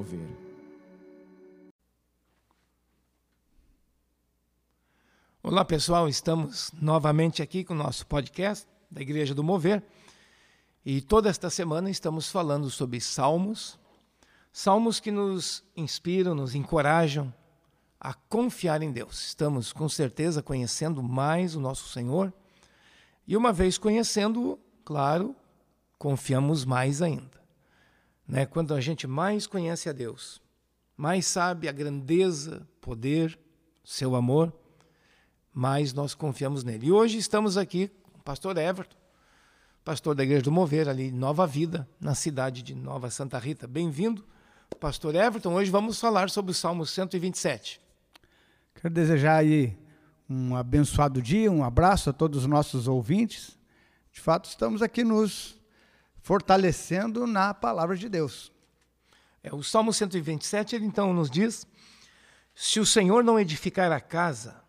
Mover. Olá pessoal, estamos novamente aqui com o nosso podcast da Igreja do Mover e toda esta semana estamos falando sobre salmos, salmos que nos inspiram, nos encorajam a confiar em Deus. Estamos com certeza conhecendo mais o nosso Senhor e uma vez conhecendo-o, claro, confiamos mais ainda. Né? Quando a gente mais conhece a Deus, mais sabe a grandeza, poder, seu amor, mais nós confiamos nele. E hoje estamos aqui com o pastor Everton, pastor da Igreja do Mover, ali Nova Vida, na cidade de Nova Santa Rita. Bem-vindo, pastor Everton. Hoje vamos falar sobre o Salmo 127. Quero desejar aí um abençoado dia, um abraço a todos os nossos ouvintes. De fato, estamos aqui nos fortalecendo na palavra de Deus. É, o Salmo 127, ele então nos diz: Se o Senhor não edificar a casa,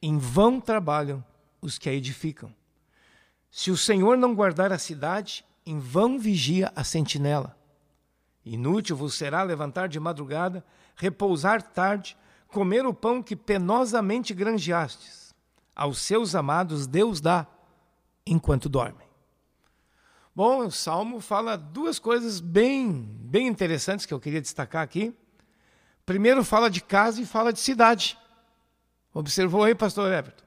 em vão trabalham os que a edificam. Se o Senhor não guardar a cidade, em vão vigia a sentinela. Inútil vos será levantar de madrugada, repousar tarde, comer o pão que penosamente granjeastes. Aos seus amados Deus dá, enquanto dormem. Bom, o Salmo fala duas coisas bem, bem interessantes que eu queria destacar aqui. Primeiro fala de casa e fala de cidade. Observou aí, pastor Everton?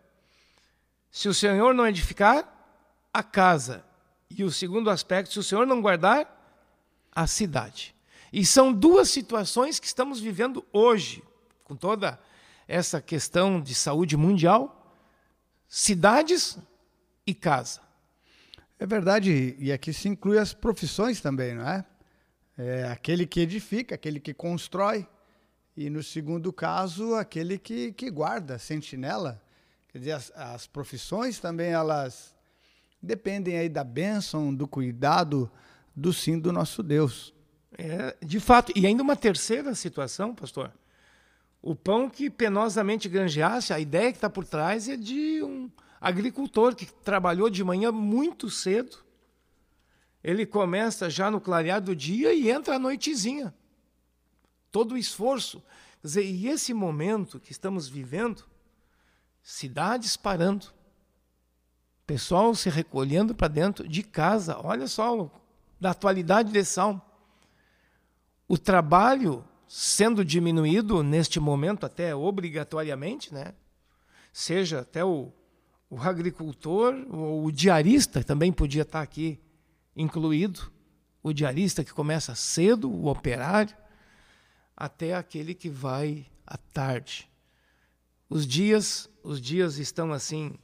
Se o Senhor não edificar a casa, e o segundo aspecto, se o Senhor não guardar a cidade. E são duas situações que estamos vivendo hoje, com toda essa questão de saúde mundial, cidades e casa. É verdade, e aqui se inclui as profissões também, não é? é? Aquele que edifica, aquele que constrói, e no segundo caso, aquele que, que guarda, sentinela. Quer dizer, as, as profissões também, elas dependem aí da bênção, do cuidado, do sim do nosso Deus. É, de fato, e ainda uma terceira situação, pastor. O pão que penosamente granjeasse, a ideia que está por trás é de um, agricultor que trabalhou de manhã muito cedo. Ele começa já no clarear do dia e entra à noitezinha. Todo o esforço. Quer dizer, e esse momento que estamos vivendo, cidades parando, pessoal se recolhendo para dentro de casa. Olha só da atualidade desse salmo. O trabalho sendo diminuído neste momento até obrigatoriamente, né? Seja até o o agricultor, o diarista também podia estar aqui incluído, o diarista que começa cedo, o operário, até aquele que vai à tarde. Os dias, os dias estão assim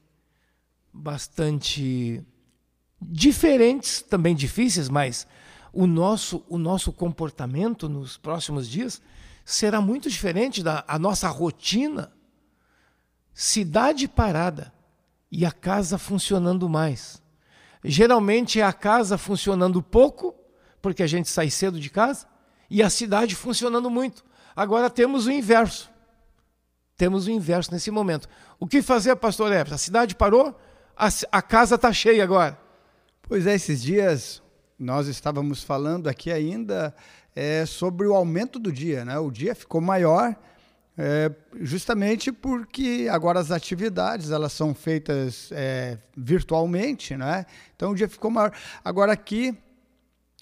bastante diferentes, também difíceis, mas o nosso o nosso comportamento nos próximos dias será muito diferente da a nossa rotina. Cidade parada e a casa funcionando mais. Geralmente é a casa funcionando pouco, porque a gente sai cedo de casa, e a cidade funcionando muito. Agora temos o inverso. Temos o inverso nesse momento. O que fazer, pastor Everton? A cidade parou, a, a casa está cheia agora. Pois é, esses dias nós estávamos falando aqui ainda é, sobre o aumento do dia. Né? O dia ficou maior é, justamente porque agora as atividades elas são feitas é, virtualmente, né? Então o dia ficou maior. Agora aqui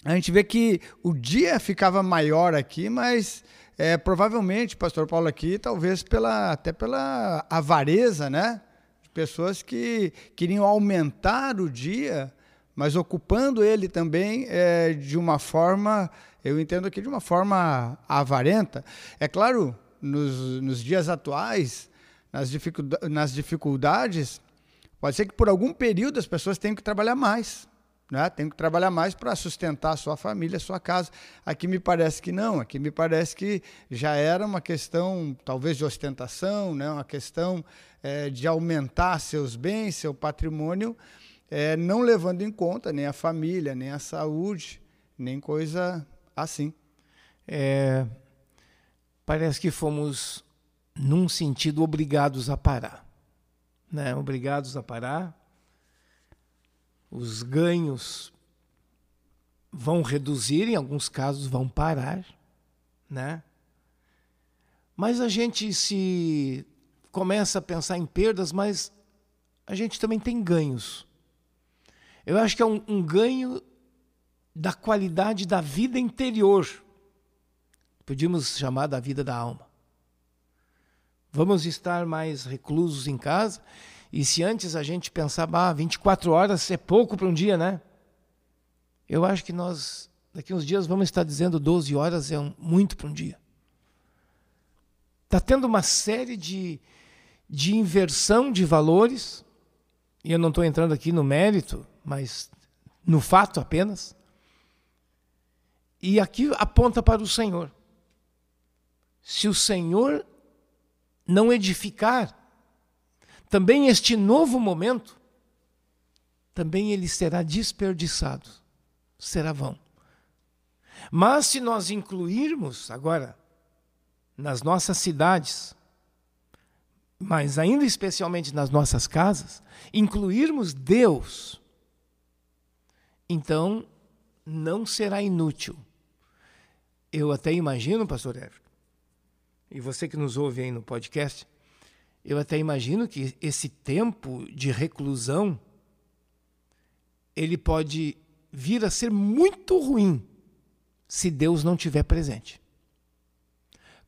a gente vê que o dia ficava maior aqui, mas é, provavelmente, Pastor Paulo aqui, talvez pela até pela avareza, né? De pessoas que queriam aumentar o dia, mas ocupando ele também é, de uma forma, eu entendo aqui de uma forma avarenta. É claro nos, nos dias atuais, nas, dificuldades, nas dificuldades, pode ser que por algum período as pessoas tenham que trabalhar mais. Né? Tem que trabalhar mais para sustentar a sua família, a sua casa. Aqui me parece que não, aqui me parece que já era uma questão, talvez, de ostentação, né? uma questão é, de aumentar seus bens, seu patrimônio, é, não levando em conta nem a família, nem a saúde, nem coisa assim. É, parece que fomos, num sentido, obrigados a parar. Né? Obrigados a parar. Os ganhos vão reduzir, em alguns casos vão parar, né? Mas a gente se começa a pensar em perdas, mas a gente também tem ganhos. Eu acho que é um, um ganho da qualidade da vida interior. Podíamos chamar da vida da alma. Vamos estar mais reclusos em casa. E se antes a gente pensava, ah, 24 horas é pouco para um dia, né? Eu acho que nós, daqui uns dias, vamos estar dizendo 12 horas é um, muito para um dia. Está tendo uma série de, de inversão de valores, e eu não estou entrando aqui no mérito, mas no fato apenas. E aqui aponta para o Senhor. Se o Senhor não edificar também este novo momento, também ele será desperdiçado, será vão. Mas se nós incluirmos agora nas nossas cidades, mas ainda especialmente nas nossas casas, incluirmos Deus, então não será inútil. Eu até imagino, pastor Everton, e você que nos ouve aí no podcast, eu até imagino que esse tempo de reclusão ele pode vir a ser muito ruim se Deus não estiver presente.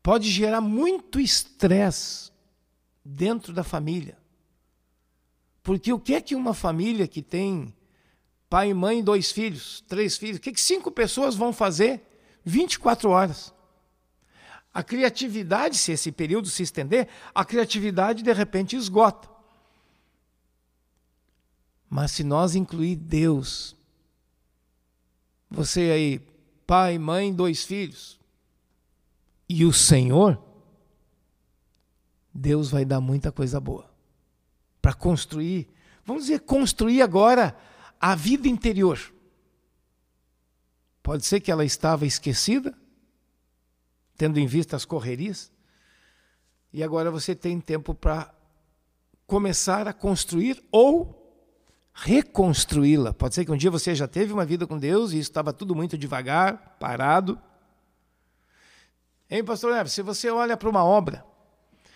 Pode gerar muito estresse dentro da família. Porque o que é que uma família que tem pai, mãe, dois filhos, três filhos, o que, é que cinco pessoas vão fazer 24 horas? A criatividade, se esse período se estender, a criatividade de repente esgota. Mas se nós incluir Deus, você aí, pai, mãe, dois filhos, e o Senhor, Deus vai dar muita coisa boa para construir, vamos dizer, construir agora a vida interior. Pode ser que ela estava esquecida, tendo em vista as correrias. E agora você tem tempo para começar a construir ou reconstruí-la. Pode ser que um dia você já teve uma vida com Deus e estava tudo muito devagar, parado. Hein, pastor Neves, se você olha para uma obra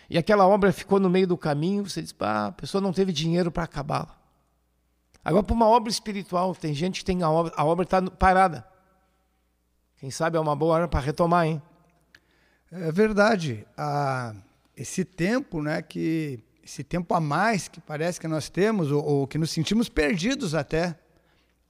e aquela obra ficou no meio do caminho, você diz, ah, a pessoa não teve dinheiro para acabá-la. Agora, para uma obra espiritual, tem gente que tem a obra, a obra está parada. Quem sabe é uma boa hora para retomar, hein? É verdade. Ah, esse tempo, né, que esse tempo a mais que parece que nós temos, ou, ou que nos sentimos perdidos até,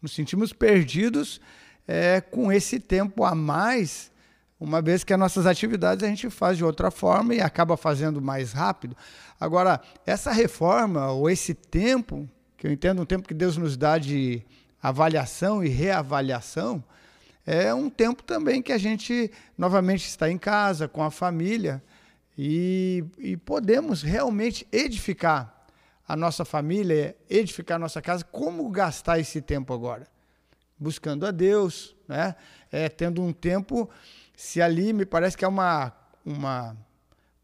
nos sentimos perdidos é, com esse tempo a mais, uma vez que as nossas atividades a gente faz de outra forma e acaba fazendo mais rápido. Agora, essa reforma, ou esse tempo, que eu entendo um tempo que Deus nos dá de avaliação e reavaliação, é um tempo também que a gente novamente está em casa, com a família, e, e podemos realmente edificar a nossa família, edificar a nossa casa. Como gastar esse tempo agora? Buscando a Deus, né? É, tendo um tempo, se ali me parece que é uma, uma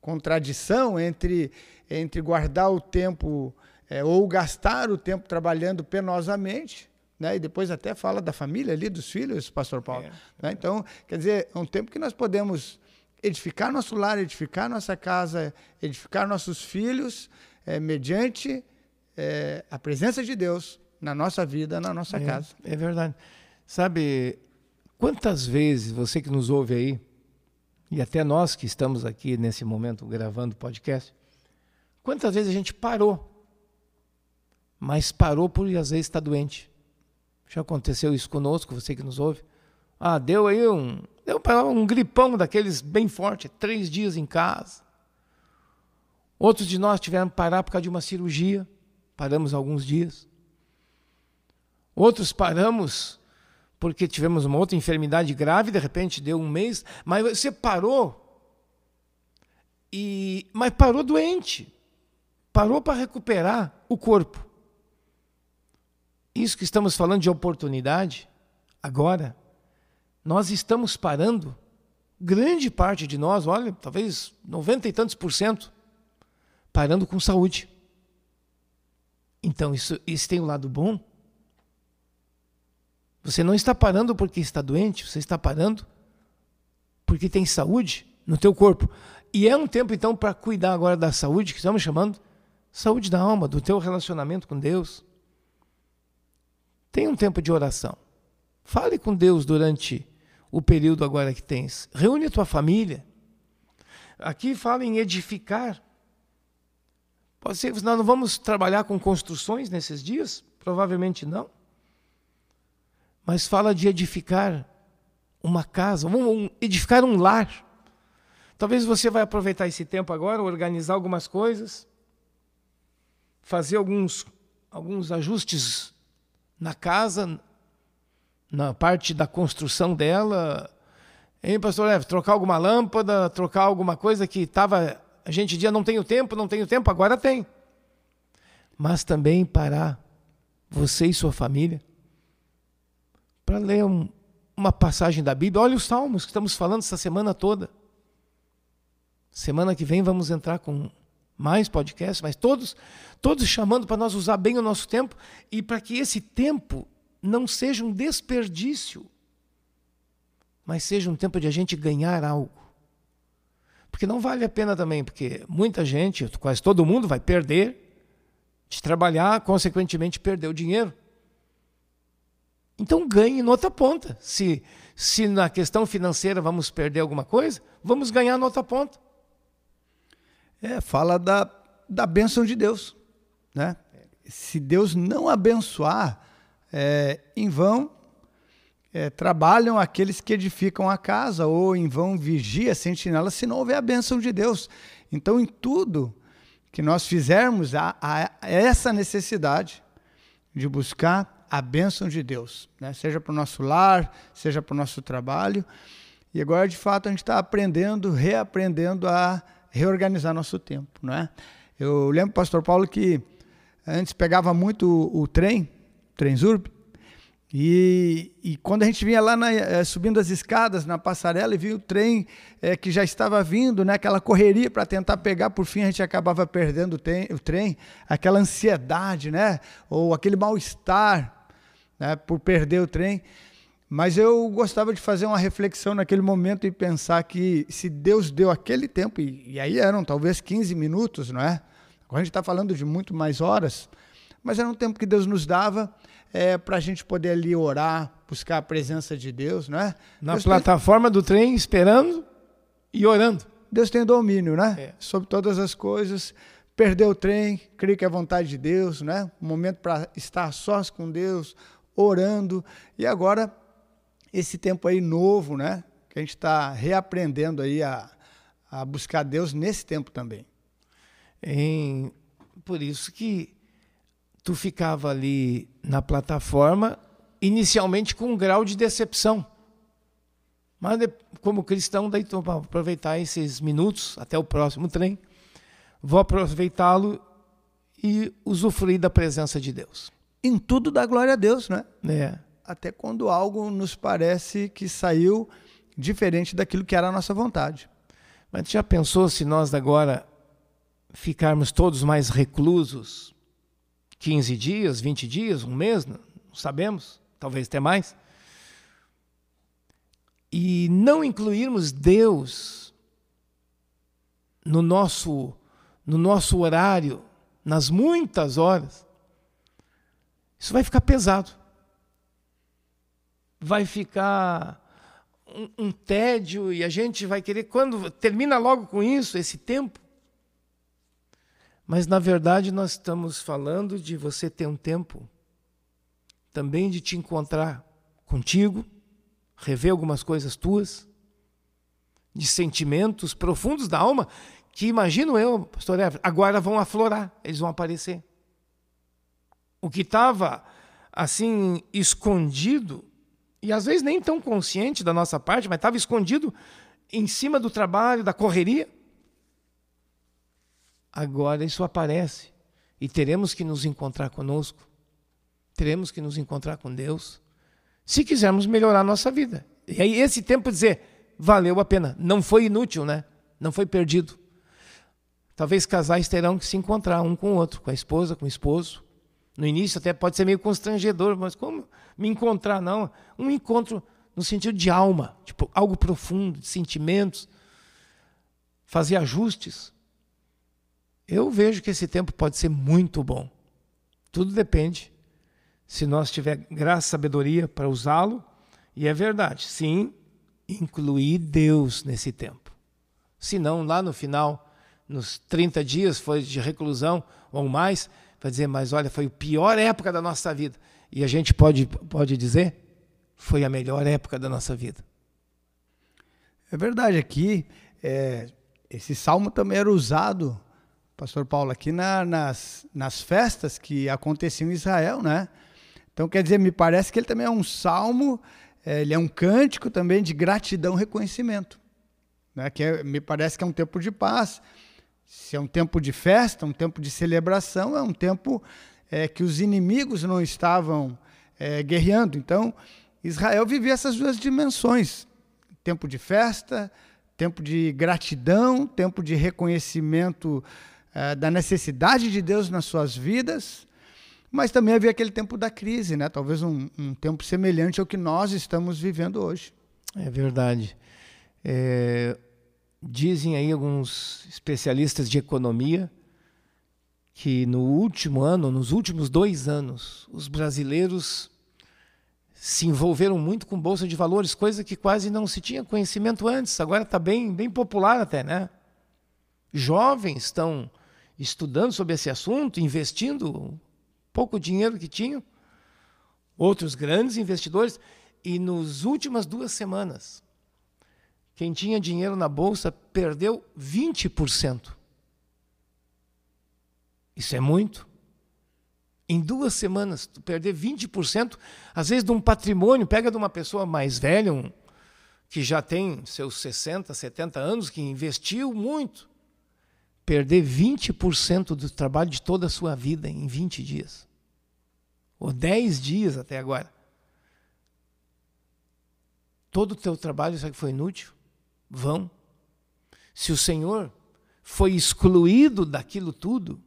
contradição entre, entre guardar o tempo é, ou gastar o tempo trabalhando penosamente, né? E depois até fala da família ali, dos filhos, pastor Paulo. É, né? Então, quer dizer, é um tempo que nós podemos edificar nosso lar, edificar nossa casa, edificar nossos filhos, é, mediante é, a presença de Deus na nossa vida, na nossa é, casa. É verdade. Sabe, quantas vezes você que nos ouve aí, e até nós que estamos aqui nesse momento gravando o podcast, quantas vezes a gente parou, mas parou por às vezes estar doente. Já aconteceu isso conosco, você que nos ouve. Ah, deu aí um, deu um gripão daqueles bem forte, três dias em casa. Outros de nós tiveram que parar por causa de uma cirurgia, paramos alguns dias. Outros paramos porque tivemos uma outra enfermidade grave, de repente deu um mês, mas você parou e mas parou doente. Parou para recuperar o corpo. Isso que estamos falando de oportunidade, agora, nós estamos parando, grande parte de nós, olha, talvez noventa e tantos por cento, parando com saúde. Então, isso, isso tem um lado bom. Você não está parando porque está doente, você está parando porque tem saúde no teu corpo. E é um tempo então para cuidar agora da saúde, que estamos chamando saúde da alma, do teu relacionamento com Deus. Tem um tempo de oração. Fale com Deus durante o período agora que tens. Reúne a tua família. Aqui fala em edificar. Pode ser que nós não vamos trabalhar com construções nesses dias? Provavelmente não. Mas fala de edificar uma casa, um, edificar um lar. Talvez você vai aproveitar esse tempo agora, organizar algumas coisas, fazer alguns, alguns ajustes na casa, na parte da construção dela. Hein, pastor Leve, trocar alguma lâmpada, trocar alguma coisa que estava. A gente dizia não tenho tempo, não tenho tempo, agora tem. Mas também parar, você e sua família, para ler um, uma passagem da Bíblia. Olha os salmos que estamos falando essa semana toda. Semana que vem vamos entrar com mais podcasts, mas todos, todos chamando para nós usar bem o nosso tempo e para que esse tempo não seja um desperdício, mas seja um tempo de a gente ganhar algo. Porque não vale a pena também, porque muita gente, quase todo mundo vai perder de trabalhar, consequentemente perder o dinheiro. Então ganhe outra ponta. Se, se na questão financeira vamos perder alguma coisa, vamos ganhar outra ponta. É, fala da, da bênção de Deus. Né? Se Deus não abençoar, é, em vão é, trabalham aqueles que edificam a casa, ou em vão vigia sentinela, se não houver a bênção de Deus. Então, em tudo que nós fizermos, há, há essa necessidade de buscar a bênção de Deus, né? seja para o nosso lar, seja para o nosso trabalho. E agora, de fato, a gente está aprendendo, reaprendendo a reorganizar nosso tempo. Não é? Eu lembro, pastor Paulo, que antes pegava muito o, o trem, Trenzurb, e, e, quando a gente vinha lá na, é, subindo as escadas na passarela e viu o trem é, que já estava vindo, né, aquela correria para tentar pegar, por fim a gente acabava perdendo o, tem, o trem, aquela ansiedade, né, ou aquele mal-estar né, por perder o trem. Mas eu gostava de fazer uma reflexão naquele momento e pensar que se Deus deu aquele tempo, e, e aí eram talvez 15 minutos, não é? Agora a gente está falando de muito mais horas, mas era um tempo que Deus nos dava é, para a gente poder ali orar, buscar a presença de Deus, né? Na Deus plataforma tem... do trem, esperando e orando. Deus tem domínio, né? É. Sobre todas as coisas. Perdeu o trem, creio que é vontade de Deus, né? Um momento para estar sós com Deus, orando. E agora esse tempo aí novo, né? Que a gente está reaprendendo aí a, a buscar Deus nesse tempo também. Em, por isso que tu ficava ali na plataforma, inicialmente com um grau de decepção. Mas como cristão, daí tu vou aproveitar esses minutos até o próximo trem, vou aproveitá-lo e usufruir da presença de Deus. Em tudo dá glória a Deus, né? É até quando algo nos parece que saiu diferente daquilo que era a nossa vontade. Mas já pensou se nós agora ficarmos todos mais reclusos? 15 dias, 20 dias, um mês, não sabemos, talvez até mais. E não incluirmos Deus no nosso no nosso horário, nas muitas horas, isso vai ficar pesado vai ficar um, um, tédio e a gente vai querer, quando termina logo com isso, esse tempo. Mas na verdade nós estamos falando de você ter um tempo também de te encontrar contigo, rever algumas coisas tuas, de sentimentos profundos da alma, que imagino eu, pastor Everton, agora vão aflorar, eles vão aparecer. O que estava assim escondido e às vezes nem tão consciente da nossa parte, mas estava escondido em cima do trabalho, da correria. Agora isso aparece e teremos que nos encontrar conosco, teremos que nos encontrar com Deus, se quisermos melhorar a nossa vida. E aí esse tempo dizer, valeu a pena, não foi inútil, né? Não foi perdido. Talvez casais terão que se encontrar um com o outro, com a esposa, com o esposo, No início até pode ser meio constrangedor, mas como me encontrar? Não. Um encontro no sentido de alma, tipo algo profundo, de sentimentos, fazer ajustes. Eu vejo que esse tempo pode ser muito bom. Tudo depende se nós tiver graça, sabedoria para usá-lo, e é verdade, sim, incluir Deus nesse tempo. Se não, lá no final, nos 30 dias foi de reclusão ou mais, vai dizer, mas olha, foi a pior época da nossa vida. E a gente pode, pode dizer, foi a melhor época da nossa vida. É verdade, aqui, é, esse salmo também era usado, pastor Paulo, aqui na, nas, nas festas que aconteciam em Israel, né? Então, quer dizer, me parece que ele também é um salmo, é, ele é um cântico também de gratidão e reconhecimento. Né? Que é, me parece que é um tempo de paz, se é um tempo de festa, um tempo de celebração, é um tempo é, que os inimigos não estavam é, guerreando. Então, Israel vivia essas duas dimensões: tempo de festa, tempo de gratidão, tempo de reconhecimento é, da necessidade de Deus nas suas vidas, mas também havia aquele tempo da crise, né? talvez um, um tempo semelhante ao que nós estamos vivendo hoje. É verdade. É, Dizem aí alguns especialistas de economia que no último ano, nos últimos dois anos, os brasileiros se envolveram muito com bolsa de valores, coisa que quase não se tinha conhecimento antes. Agora está bem, bem popular até, né? Jovens estão estudando sobre esse assunto, investindo pouco dinheiro que tinham. Outros grandes investidores. E nos últimas duas semanas, quem tinha dinheiro na bolsa perdeu 20%. Isso é muito. Em duas semanas, tu perder 20%, às vezes de um patrimônio, pega de uma pessoa mais velha, um, que já tem seus 60, 70 anos, que investiu muito, perder 20% do trabalho de toda a sua vida em 20 dias. Ou 10 dias até agora. Todo o teu trabalho, sabe que foi inútil? Vão. Se o Senhor foi excluído daquilo tudo,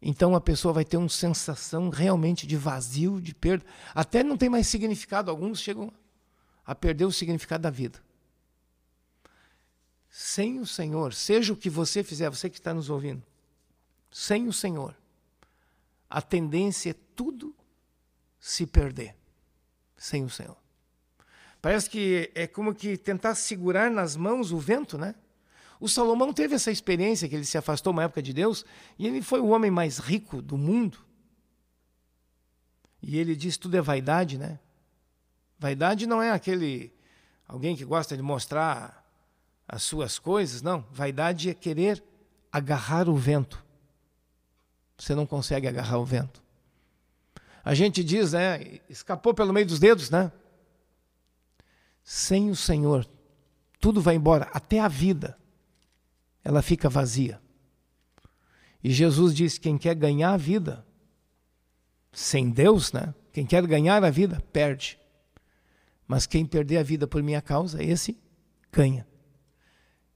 então a pessoa vai ter uma sensação realmente de vazio, de perda. Até não tem mais significado. Alguns chegam a perder o significado da vida. Sem o Senhor, seja o que você fizer, você que está nos ouvindo, sem o Senhor, a tendência é tudo se perder. Sem o Senhor. Parece que é como que tentar segurar nas mãos o vento, né? O Salomão teve essa experiência que ele se afastou uma época de Deus e ele foi o homem mais rico do mundo. E ele diz tudo é vaidade, né? Vaidade não é aquele alguém que gosta de mostrar as suas coisas, não. Vaidade é querer agarrar o vento. Você não consegue agarrar o vento. A gente diz, né? Escapou pelo meio dos dedos, né? Sem o Senhor, tudo vai embora, até a vida. Ela fica vazia. E Jesus diz: quem quer ganhar a vida, sem Deus, né? Quem quer ganhar a vida, perde. Mas quem perder a vida por minha causa, esse ganha.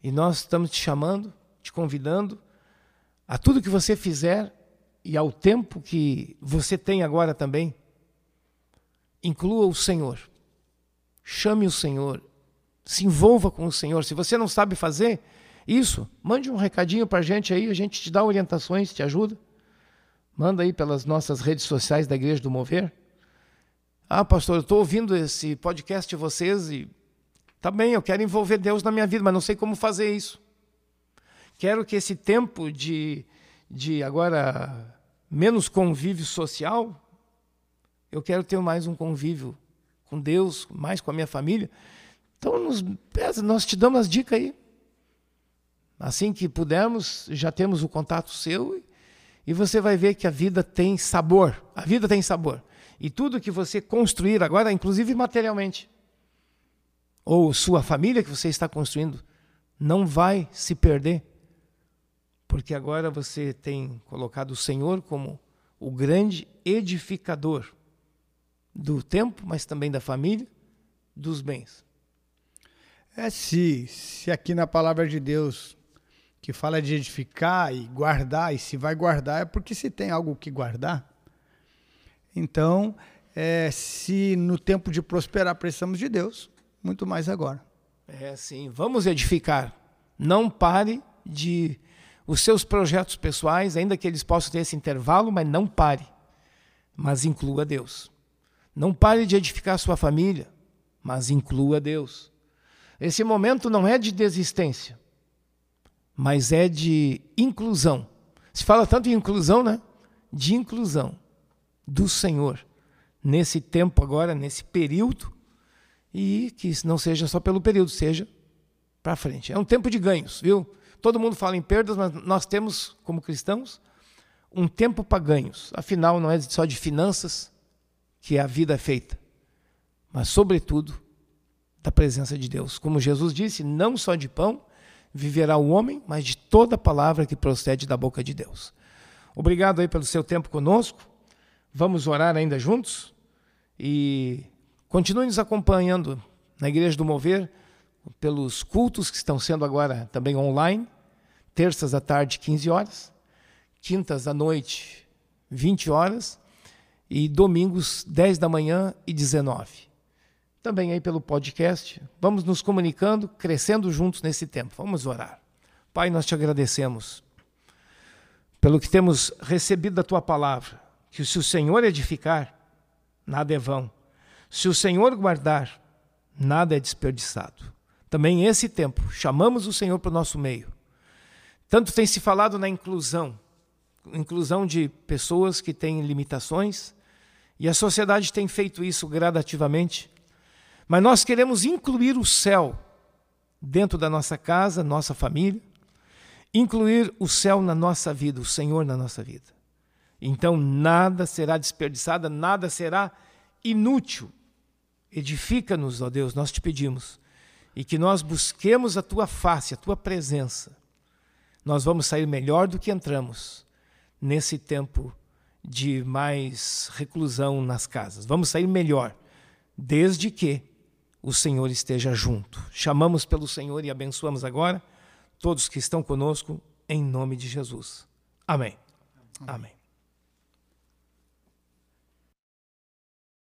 E nós estamos te chamando, te convidando a tudo que você fizer e ao tempo que você tem agora também, inclua o Senhor. Chame o Senhor. Se envolva com o Senhor. Se você não sabe fazer isso, mande um recadinho para a gente aí, a gente te dá orientações, te ajuda. Manda aí pelas nossas redes sociais da Igreja do Mover. Ah, pastor, eu estou ouvindo esse podcast de vocês e tá bem, eu quero envolver Deus na minha vida, mas não sei como fazer isso. Quero que esse tempo de, de agora menos convívio social, eu quero ter mais um convívio com Deus, mais com a minha família. Então, nos, nós te damos as dicas aí. Assim que pudermos, já temos o contato seu e você vai ver que a vida tem sabor. A vida tem sabor. E tudo que você construir agora, inclusive materialmente, ou sua família que você está construindo, não vai se perder. Porque agora você tem colocado o Senhor como o grande edificador do tempo, mas também da família, dos bens. É se, se aqui na palavra de Deus que fala de edificar e guardar, e se vai guardar é porque se tem algo que guardar. Então, é, se no tempo de prosperar precisamos de Deus, muito mais agora. É sim, vamos edificar. Não pare de os seus projetos pessoais, ainda que eles possam ter esse intervalo, mas não pare. Mas inclua Deus. Não pare de edificar sua família, mas inclua Deus. Esse momento não é de desistência, mas é de inclusão. Se fala tanto em inclusão, né? De inclusão do Senhor nesse tempo agora, nesse período, e que não seja só pelo período, seja para frente. É um tempo de ganhos, viu? Todo mundo fala em perdas, mas nós temos, como cristãos, um tempo para ganhos. Afinal, não é só de finanças que a vida é feita, mas, sobretudo, da presença de Deus. Como Jesus disse, não só de pão viverá o homem, mas de toda palavra que procede da boca de Deus. Obrigado aí pelo seu tempo conosco. Vamos orar ainda juntos e continue nos acompanhando na Igreja do Mover pelos cultos que estão sendo agora também online, terças à tarde, 15 horas, quintas à noite, 20 horas e domingos, 10 da manhã e 19 também aí pelo podcast. Vamos nos comunicando, crescendo juntos nesse tempo. Vamos orar. Pai, nós te agradecemos pelo que temos recebido da tua palavra, que se o Senhor edificar, nada é vão. Se o Senhor guardar, nada é desperdiçado. Também esse tempo, chamamos o Senhor para o nosso meio. Tanto tem se falado na inclusão, inclusão de pessoas que têm limitações, e a sociedade tem feito isso gradativamente mas nós queremos incluir o céu dentro da nossa casa, nossa família, incluir o céu na nossa vida, o Senhor na nossa vida. Então nada será desperdiçado, nada será inútil. Edifica-nos, ó Deus, nós te pedimos, e que nós busquemos a tua face, a tua presença. Nós vamos sair melhor do que entramos nesse tempo de mais reclusão nas casas. Vamos sair melhor, desde que o Senhor esteja junto. Chamamos pelo Senhor e abençoamos agora todos que estão conosco, em nome de Jesus. Amém. Amém. Amém.